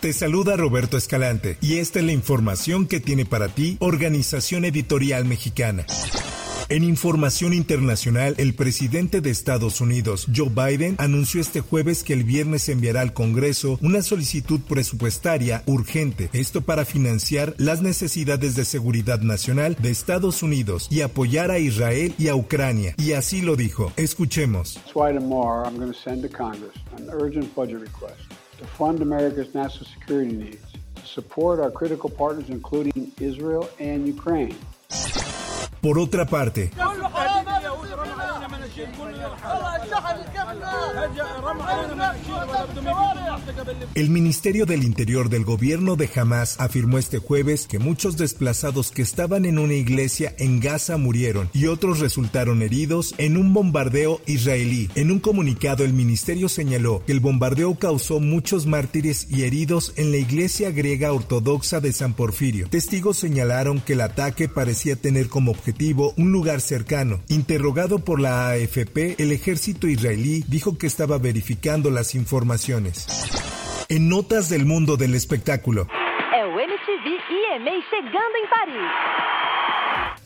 Te saluda Roberto Escalante y esta es la información que tiene para ti Organización Editorial Mexicana. En información internacional, el presidente de Estados Unidos, Joe Biden, anunció este jueves que el viernes enviará al Congreso una solicitud presupuestaria urgente, esto para financiar las necesidades de seguridad nacional de Estados Unidos y apoyar a Israel y a Ucrania. Y así lo dijo. Escuchemos. Fund America's national security needs, to support our critical partners, including Israel and Ukraine. Por otra parte, El Ministerio del Interior del gobierno de Hamas afirmó este jueves que muchos desplazados que estaban en una iglesia en Gaza murieron y otros resultaron heridos en un bombardeo israelí. En un comunicado el ministerio señaló que el bombardeo causó muchos mártires y heridos en la iglesia griega ortodoxa de San Porfirio. Testigos señalaron que el ataque parecía tener como objetivo un lugar cercano. Interrogado por la AFP, el ejército israelí dijo que estaba verificando las informaciones. En notas del mundo del espectáculo.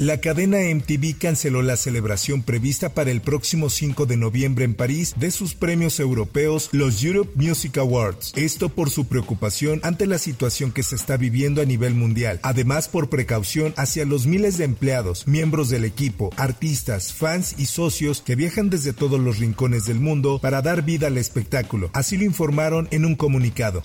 La cadena MTV canceló la celebración prevista para el próximo 5 de noviembre en París de sus premios europeos, los Europe Music Awards. Esto por su preocupación ante la situación que se está viviendo a nivel mundial. Además, por precaución hacia los miles de empleados, miembros del equipo, artistas, fans y socios que viajan desde todos los rincones del mundo para dar vida al espectáculo. Así lo informaron en un comunicado.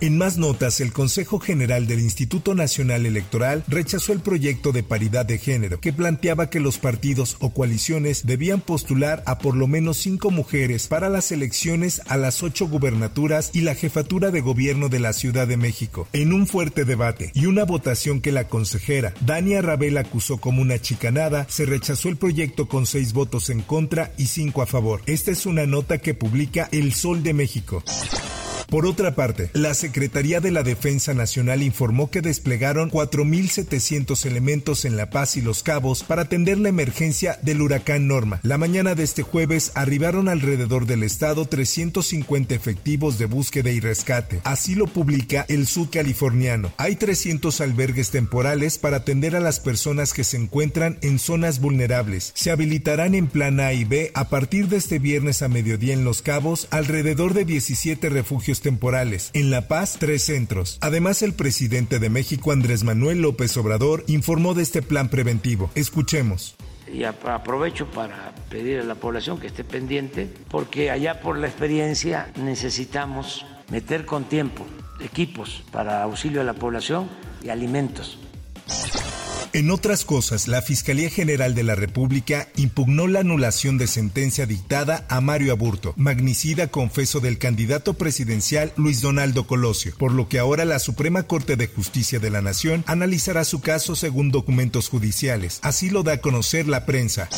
En más notas, el Consejo General del Instituto Nacional Electoral rechazó el proyecto de paridad de género que planteaba que los partidos o coaliciones debían postular a por lo menos cinco mujeres para las elecciones a las ocho gubernaturas y la jefatura de gobierno de la Ciudad de México. En un fuerte debate y una votación que la consejera Dania Rabel acusó como una chicanada, se rechazó el proyecto con seis votos en contra y cinco a favor. Esta es una nota que publica El Sol de México. Por otra parte, la Secretaría de la Defensa Nacional informó que desplegaron 4.700 elementos en La Paz y Los Cabos para atender la emergencia del huracán Norma. La mañana de este jueves arribaron alrededor del estado 350 efectivos de búsqueda y rescate. Así lo publica el Sud Californiano. Hay 300 albergues temporales para atender a las personas que se encuentran en zonas vulnerables. Se habilitarán en plan A y B a partir de este viernes a mediodía en Los Cabos alrededor de 17 refugios temporales. En La Paz, tres centros. Además, el presidente de México, Andrés Manuel López Obrador, informó de este plan preventivo. Escuchemos. Y aprovecho para pedir a la población que esté pendiente, porque allá por la experiencia necesitamos meter con tiempo equipos para auxilio a la población y alimentos. En otras cosas, la Fiscalía General de la República impugnó la anulación de sentencia dictada a Mario Aburto, magnicida confeso del candidato presidencial Luis Donaldo Colosio, por lo que ahora la Suprema Corte de Justicia de la Nación analizará su caso según documentos judiciales. Así lo da a conocer la prensa.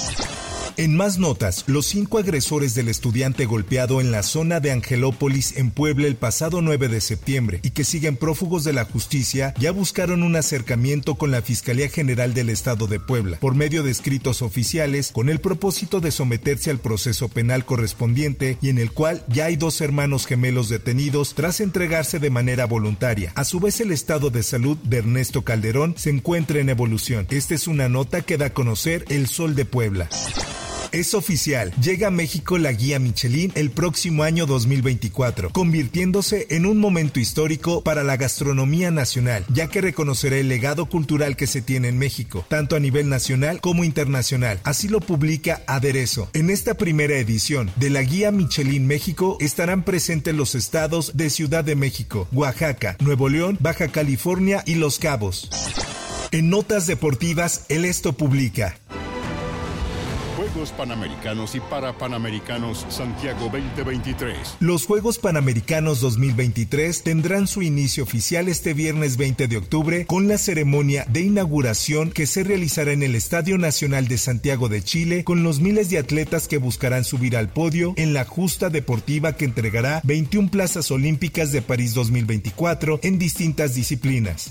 En más notas, los cinco agresores del estudiante golpeado en la zona de Angelópolis en Puebla el pasado 9 de septiembre y que siguen prófugos de la justicia ya buscaron un acercamiento con la Fiscalía General del Estado de Puebla por medio de escritos oficiales con el propósito de someterse al proceso penal correspondiente y en el cual ya hay dos hermanos gemelos detenidos tras entregarse de manera voluntaria. A su vez el estado de salud de Ernesto Calderón se encuentra en evolución. Esta es una nota que da a conocer El Sol de Puebla. Es oficial, llega a México la guía Michelin el próximo año 2024, convirtiéndose en un momento histórico para la gastronomía nacional, ya que reconocerá el legado cultural que se tiene en México, tanto a nivel nacional como internacional. Así lo publica Aderezo. En esta primera edición de la guía Michelin México estarán presentes los estados de Ciudad de México, Oaxaca, Nuevo León, Baja California y Los Cabos. En notas deportivas, el esto publica. Panamericanos y Parapanamericanos Santiago 2023. Los Juegos Panamericanos 2023 tendrán su inicio oficial este viernes 20 de octubre con la ceremonia de inauguración que se realizará en el Estadio Nacional de Santiago de Chile con los miles de atletas que buscarán subir al podio en la justa deportiva que entregará 21 plazas olímpicas de París 2024 en distintas disciplinas.